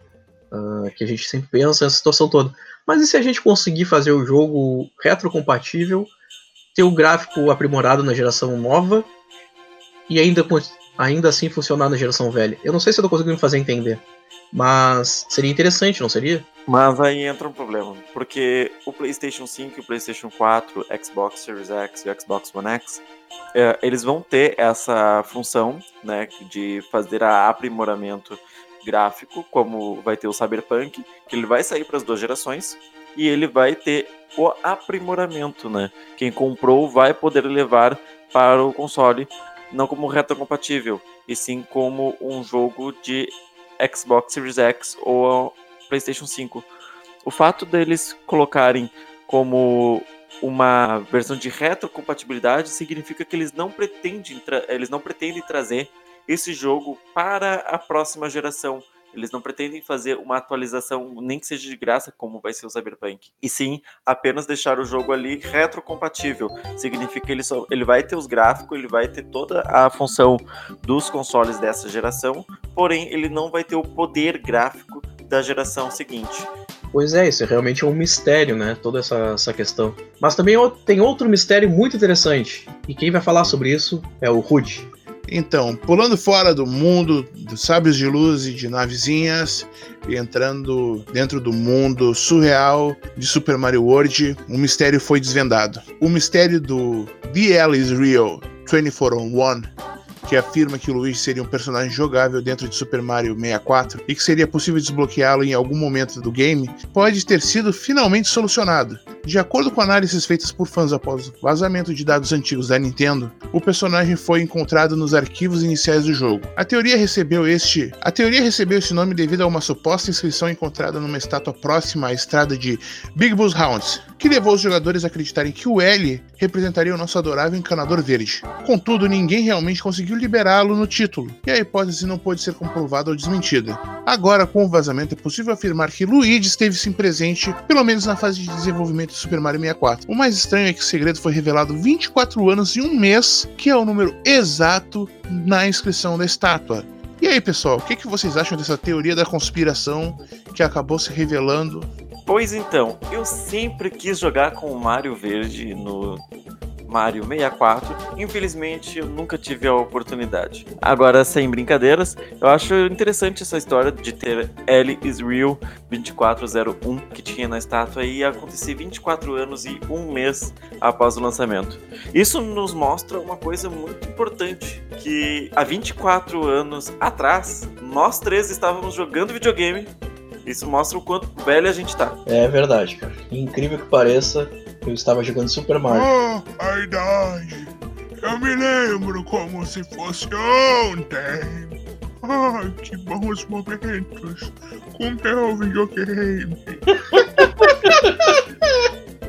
Uh, que a gente sempre pensa essa situação toda. Mas e se a gente conseguir fazer o jogo retrocompatível, ter o gráfico aprimorado na geração nova e ainda, ainda assim funcionar na geração velha? Eu não sei se eu tô conseguindo me fazer entender, mas seria interessante, não seria? Mas aí entra um problema, porque o PlayStation 5, o PlayStation 4, Xbox Series X e o Xbox One X, é, eles vão ter essa função, né, de fazer a aprimoramento gráfico, como vai ter o Cyberpunk, que ele vai sair para as duas gerações e ele vai ter o aprimoramento, né? Quem comprou vai poder levar para o console não como retrocompatível, e sim como um jogo de Xbox Series X ou PlayStation 5. O fato deles colocarem como uma versão de retrocompatibilidade, significa que eles não pretendem, eles não pretendem trazer esse jogo para a próxima geração. Eles não pretendem fazer uma atualização, nem que seja de graça, como vai ser o Cyberpunk. E sim, apenas deixar o jogo ali retrocompatível. Significa que ele, só, ele vai ter os gráficos, ele vai ter toda a função dos consoles dessa geração, porém ele não vai ter o poder gráfico da geração seguinte. Pois é, isso é realmente um mistério, né? Toda essa, essa questão. Mas também tem outro mistério muito interessante. E quem vai falar sobre isso é o Rude. Então, pulando fora do mundo dos sábios de luz e de navezinhas, e entrando dentro do mundo surreal de Super Mario World, um mistério foi desvendado. O mistério do The L is Real 24 on 1 que afirma que Luigi seria um personagem jogável dentro de Super Mario 64 e que seria possível desbloqueá-lo em algum momento do game, pode ter sido finalmente solucionado. De acordo com análises feitas por fãs após o vazamento de dados antigos da Nintendo, o personagem foi encontrado nos arquivos iniciais do jogo. A teoria recebeu este, a teoria recebeu esse nome devido a uma suposta inscrição encontrada numa estátua próxima à estrada de Big Bus Hounds, que levou os jogadores a acreditarem que o L representaria o nosso adorável encanador verde. Contudo, ninguém realmente conseguiu liberá-lo no título, e a hipótese não pôde ser comprovada ou desmentida. Agora, com o vazamento, é possível afirmar que Luigi esteve sim presente, pelo menos na fase de desenvolvimento de Super Mario 64. O mais estranho é que o segredo foi revelado 24 anos e um mês, que é o número exato na inscrição da estátua. E aí, pessoal, o que, que vocês acham dessa teoria da conspiração que acabou se revelando Pois então, eu sempre quis jogar com o Mario Verde no Mario 64. Infelizmente, eu nunca tive a oportunidade. Agora, sem brincadeiras, eu acho interessante essa história de ter L is Real 2401 que tinha na estátua e acontecer 24 anos e um mês após o lançamento. Isso nos mostra uma coisa muito importante, que há 24 anos atrás, nós três estávamos jogando videogame isso mostra o quanto velho a gente tá. É verdade, cara. Incrível que pareça, eu estava jogando Super Mario. Oh, a idade. Eu me lembro como se fosse ontem. Ai, que bons momentos com teu videogame.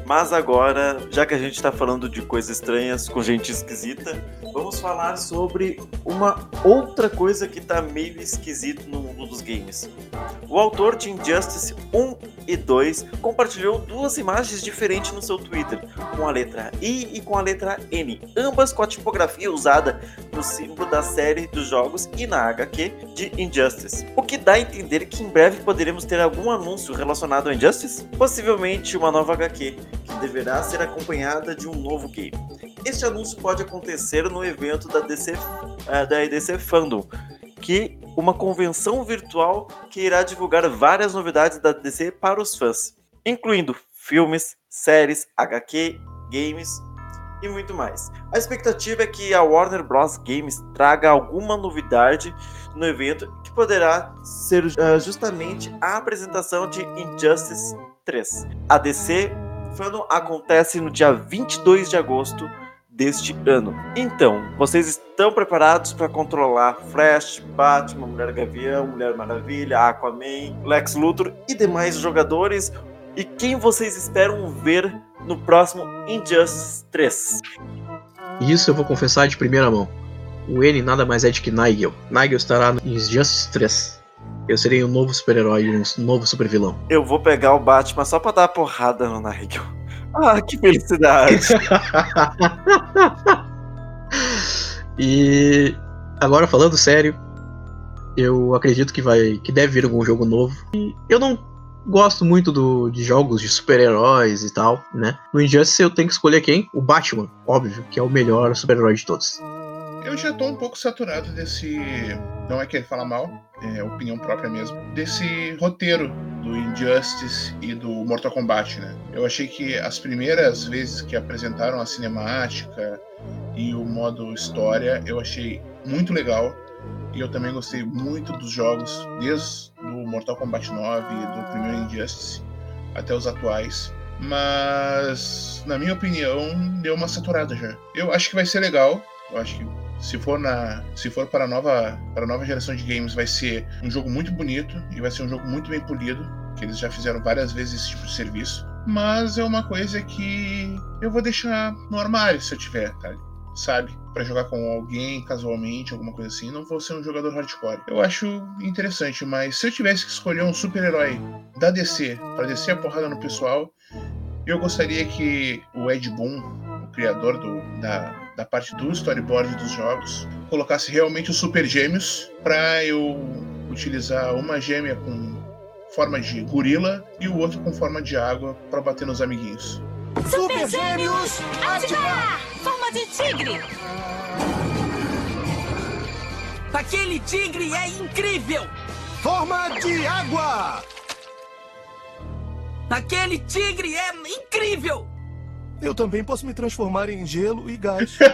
Mas agora, já que a gente está falando de coisas estranhas com gente esquisita, vamos falar sobre uma outra coisa que está meio esquisito no mundo dos games. O autor de Injustice 1 e 2 compartilhou duas imagens diferentes no seu Twitter, com a letra I e com a letra N, ambas com a tipografia usada no símbolo da série dos jogos e na HQ de Injustice. O que dá a entender que em breve poderemos ter algum anúncio relacionado a Injustice? Possivelmente uma nova HQ, que deverá ser acompanhada de um novo game. Este anúncio pode acontecer no evento da DC, uh, da EDC Fandom, que uma convenção virtual que irá divulgar várias novidades da DC para os fãs, incluindo filmes, séries, HQ, games e muito mais. A expectativa é que a Warner Bros. Games traga alguma novidade no evento que poderá ser uh, justamente a apresentação de Injustice 3. A DC Fandom acontece no dia 22 de agosto deste ano. Então, vocês estão preparados para controlar Flash, Batman, Mulher Gavião, Mulher Maravilha, Aquaman, Lex Luthor e demais jogadores? E quem vocês esperam ver no próximo Injustice 3? Isso eu vou confessar de primeira mão. O N nada mais é de que Nigel. Nigel estará no Injustice 3. Eu serei um novo super-herói, um novo super-vilão. Eu vou pegar o Batman só pra dar porrada no Nigel. Ah, que felicidade! e agora falando sério, eu acredito que vai, que deve vir algum jogo novo. E eu não gosto muito do, de jogos de super-heróis e tal, né? No Injustice eu tenho que escolher quem? O Batman, óbvio, que é o melhor super-herói de todos. Eu já tô um pouco saturado desse. Não é que ele fala mal, é opinião própria mesmo. Desse roteiro do Injustice e do Mortal Kombat, né? Eu achei que as primeiras vezes que apresentaram a cinemática e o modo história, eu achei muito legal. E eu também gostei muito dos jogos, desde o Mortal Kombat 9 e do primeiro Injustice até os atuais. Mas, na minha opinião, deu uma saturada já. Eu acho que vai ser legal. Eu acho que se for na se for para a nova para a nova geração de games vai ser um jogo muito bonito e vai ser um jogo muito bem polido que eles já fizeram várias vezes esse tipo de serviço mas é uma coisa que eu vou deixar no armário se eu tiver, tá? Sabe? Pra jogar com alguém casualmente, alguma coisa assim. Não vou ser um jogador hardcore. Eu acho interessante, mas se eu tivesse que escolher um super-herói da DC pra descer a porrada no pessoal, eu gostaria que o Ed Boon, o criador do, da, da parte do storyboard dos jogos, colocasse realmente os super gêmeos pra eu utilizar uma gêmea com forma de gorila e o outro com forma de água pra bater nos amiguinhos. Super Gêmeos, ativar! Forma de tigre! Aquele tigre é incrível! Forma de água! Aquele tigre é incrível! Eu também posso me transformar em gelo e gás.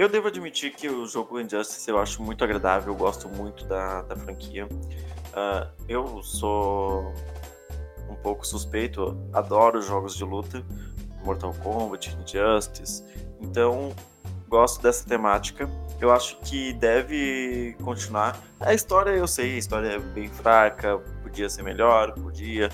Eu devo admitir que o jogo Injustice eu acho muito agradável, eu gosto muito da, da franquia. Ah, eu sou um pouco suspeito, adoro jogos de luta, Mortal Kombat, Injustice, então gosto dessa temática. Eu acho que deve continuar. A história eu sei, a história é bem fraca, podia ser melhor, podia.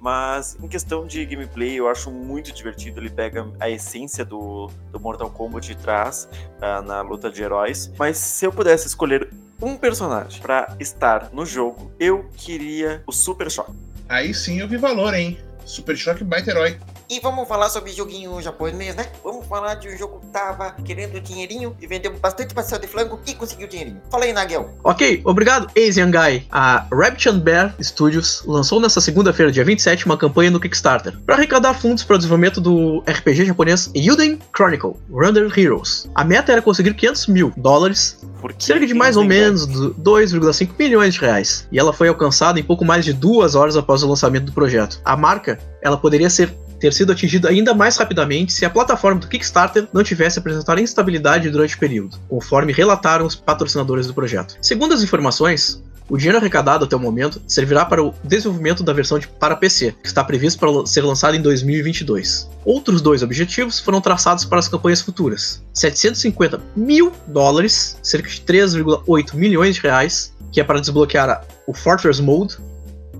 Mas em questão de gameplay, eu acho muito divertido. Ele pega a essência do, do Mortal Kombat e traz ah, na luta de heróis. Mas se eu pudesse escolher um personagem para estar no jogo, eu queria o Super Shock. Aí sim eu vi valor, hein? Super Shock baita herói. E vamos falar sobre joguinho japonês, né? Vamos falar de um jogo que tava querendo dinheirinho e vendeu bastante pastel de flango e conseguiu dinheirinho. Fala aí, Nagel. Ok, obrigado, Asian Guy. A Rabbit and Bear Studios lançou nessa segunda-feira, dia 27, uma campanha no Kickstarter para arrecadar fundos para o desenvolvimento do RPG japonês Yuden Chronicle Runner Heroes. A meta era conseguir 500 mil dólares, cerca de mais ou menos do- 2,5 milhões de reais, e ela foi alcançada em pouco mais de duas horas após o lançamento do projeto. A marca, ela poderia ser ter sido atingida ainda mais rapidamente se a plataforma do Kickstarter não tivesse apresentado instabilidade durante o período, conforme relataram os patrocinadores do projeto. Segundo as informações, o dinheiro arrecadado até o momento servirá para o desenvolvimento da versão de, para PC, que está previsto para ser lançada em 2022. Outros dois objetivos foram traçados para as campanhas futuras: 750 mil dólares, cerca de 3,8 milhões de reais, que é para desbloquear o Fortress Mode,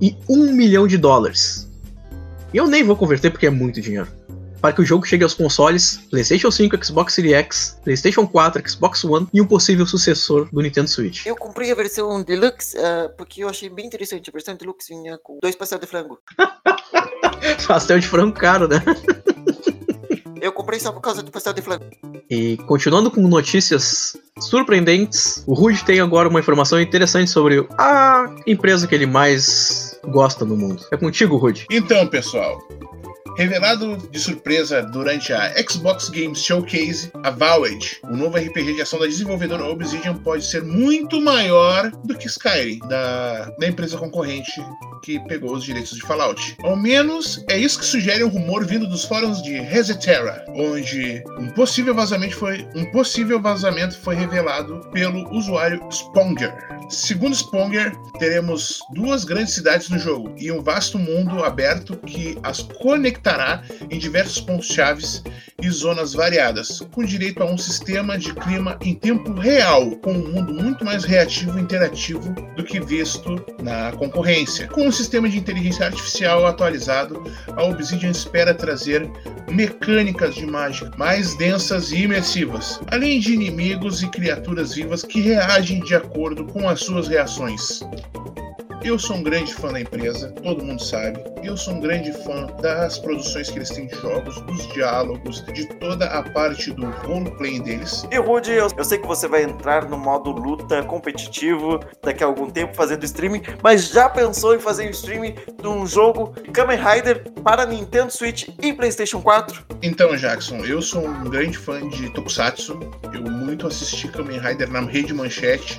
e 1 milhão de dólares. E eu nem vou converter porque é muito dinheiro. Para que o jogo chegue aos consoles PlayStation 5, Xbox Series X, PlayStation 4, Xbox One e um possível sucessor do Nintendo Switch. Eu comprei a versão Deluxe ah, porque eu achei bem interessante. A versão Deluxe vinha com dois pastel de flango. Pastel de frango caro, né? Eu comprei só por causa do pastel de flango. E continuando com notícias surpreendentes, o Rude tem agora uma informação interessante sobre a empresa que ele mais gosta no mundo. É contigo, Rude. Então, pessoal, revelado de surpresa durante a Xbox Games Showcase, Avowed, o novo RPG de ação da desenvolvedora Obsidian pode ser muito maior do que Skyrim, da, da empresa concorrente que pegou os direitos de Fallout. Ao menos é isso que sugere um rumor vindo dos fóruns de Resetera, onde um possível vazamento foi um possível vazamento foi revelado pelo usuário Sponger. Segundo Sponger, teremos duas grandes cidades no jogo e um vasto mundo aberto que as conectará em diversos pontos chaves e zonas variadas, com direito a um sistema de clima em tempo real, com um mundo muito mais reativo e interativo do que visto na concorrência. Com um sistema de inteligência artificial atualizado, a Obsidian espera trazer mecânicas de mágica mais densas e imersivas, além de inimigos e criaturas vivas que reagem de acordo com as suas reações. Eu sou um grande fã da empresa, todo mundo sabe. Eu sou um grande fã das produções que eles têm de jogos, dos diálogos, de toda a parte do roleplay deles. E Rude, eu, eu sei que você vai entrar no modo luta competitivo daqui a algum tempo fazendo streaming, mas já pensou em fazer um streaming de um jogo Kamen Rider para Nintendo Switch e PlayStation 4? Então, Jackson, eu sou um grande fã de Tokusatsu. Eu muito assisti Kamen Rider na rede manchete.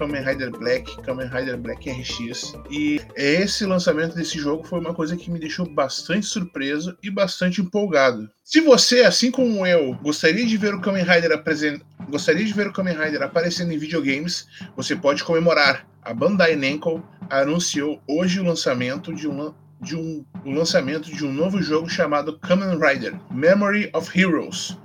Kamen Rider Black, Kamen Rider Black RX. E esse lançamento desse jogo foi uma coisa que me deixou bastante surpreso e bastante empolgado. Se você, assim como eu, gostaria de ver o Kamen Rider apresen- gostaria de ver o Kamen Rider aparecendo em videogames, você pode comemorar. A Bandai Namco anunciou hoje o lançamento de um de um, o lançamento de um novo jogo chamado Kamen Rider Memory of Heroes,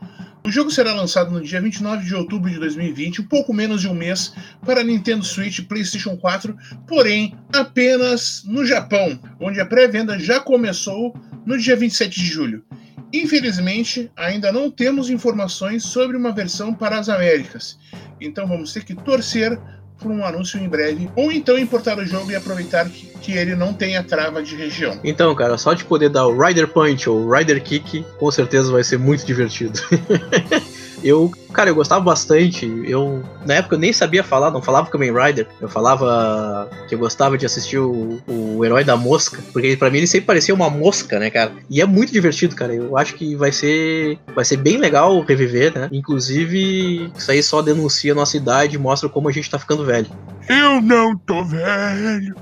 O jogo será lançado no dia 29 de outubro de 2020, um pouco menos de um mês, para Nintendo Switch e PlayStation 4, porém apenas no Japão, onde a pré-venda já começou no dia 27 de julho. Infelizmente, ainda não temos informações sobre uma versão para as Américas, então vamos ter que torcer por um anúncio em breve, ou então importar o jogo e aproveitar que, que ele não tenha trava de região. Então, cara, só de poder dar o Rider Punch ou Rider Kick, com certeza vai ser muito divertido. eu, cara, eu gostava bastante. Eu, na época, eu nem sabia falar, não falava Kamen Rider. Eu falava que eu gostava de assistir o, o Herói da Mosca, porque para mim ele sempre parecia uma mosca, né, cara? E é muito divertido, cara. Eu acho que vai ser, vai ser bem legal reviver, né? Inclusive, isso aí só denuncia a nossa idade e mostra como a gente tá ficando velho. Eu não tô velho.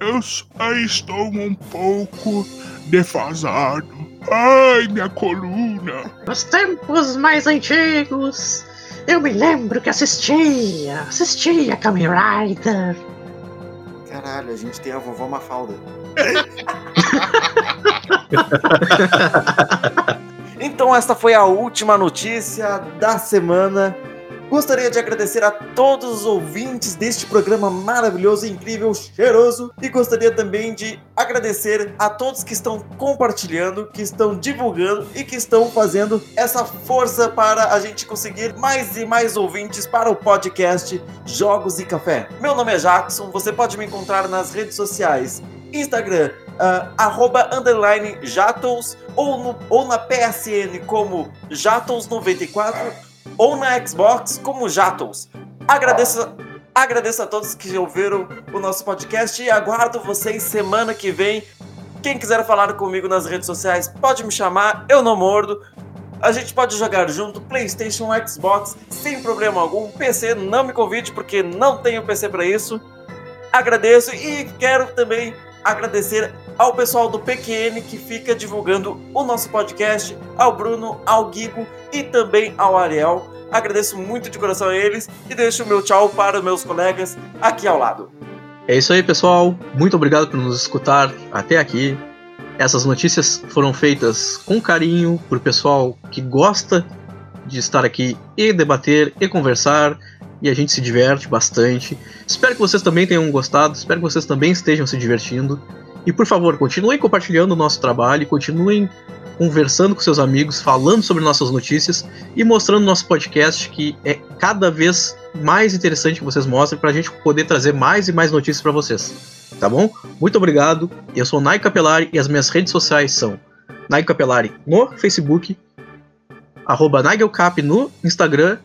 Eu só estou um pouco defasado. Ai, minha coluna. Nos tempos mais antigos, eu me lembro que assistia, assistia Kamen Rider. Caralho, a gente tem a vovó Mafalda. então esta foi a última notícia da semana. Gostaria de agradecer a todos os ouvintes deste programa maravilhoso, incrível, cheiroso. E gostaria também de agradecer a todos que estão compartilhando, que estão divulgando e que estão fazendo essa força para a gente conseguir mais e mais ouvintes para o podcast Jogos e Café. Meu nome é Jackson, você pode me encontrar nas redes sociais. Instagram, uh, arroba underline Jatos, ou, no, ou na PSN como Jatos94 ou na Xbox como Jatos. Agradeço, agradeço a todos que ouviram o nosso podcast e aguardo vocês semana que vem. Quem quiser falar comigo nas redes sociais, pode me chamar, eu não mordo. A gente pode jogar junto, PlayStation, Xbox, sem problema algum. PC, não me convide porque não tenho PC para isso. Agradeço e quero também agradecer ao pessoal do PQN que fica divulgando o nosso podcast, ao Bruno, ao Guigo e também ao Ariel. Agradeço muito de coração a eles e deixo o meu tchau para meus colegas aqui ao lado. É isso aí, pessoal. Muito obrigado por nos escutar até aqui. Essas notícias foram feitas com carinho por pessoal que gosta de estar aqui e debater e conversar e a gente se diverte bastante. Espero que vocês também tenham gostado, espero que vocês também estejam se divertindo. E por favor, continuem compartilhando o nosso trabalho, continuem conversando com seus amigos, falando sobre nossas notícias e mostrando nosso podcast que é cada vez mais interessante que vocês mostrem para a gente poder trazer mais e mais notícias para vocês. Tá bom? Muito obrigado. Eu sou Nai Capelari e as minhas redes sociais são Nai Capelari no Facebook, arroba Nigelcap no Instagram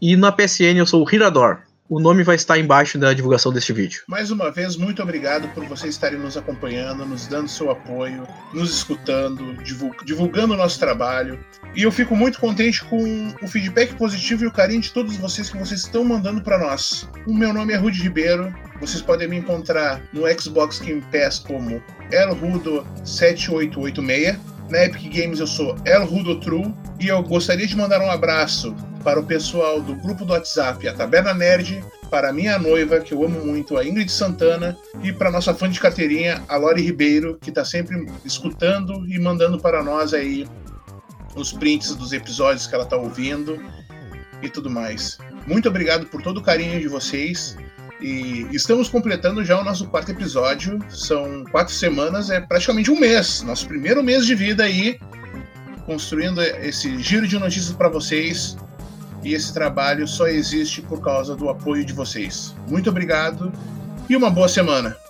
e na PSN eu sou o Hirador. O nome vai estar embaixo da divulgação deste vídeo. Mais uma vez, muito obrigado por vocês estarem nos acompanhando, nos dando seu apoio, nos escutando, divulgando o nosso trabalho. E eu fico muito contente com o feedback positivo e o carinho de todos vocês que vocês estão mandando para nós. O meu nome é Rudy Ribeiro. Vocês podem me encontrar no Xbox Game Pass como elrudo7886. Na Epic Games eu sou Elrudo True e eu gostaria de mandar um abraço para o pessoal do grupo do WhatsApp, a Taberna Nerd, para minha noiva, que eu amo muito, a Ingrid Santana, e para nossa fã de carteirinha, a Lori Ribeiro, que está sempre escutando e mandando para nós aí os prints dos episódios que ela está ouvindo e tudo mais. Muito obrigado por todo o carinho de vocês. E estamos completando já o nosso quarto episódio. São quatro semanas, é praticamente um mês. Nosso primeiro mês de vida aí, construindo esse giro de notícias para vocês e esse trabalho só existe por causa do apoio de vocês. Muito obrigado e uma boa semana.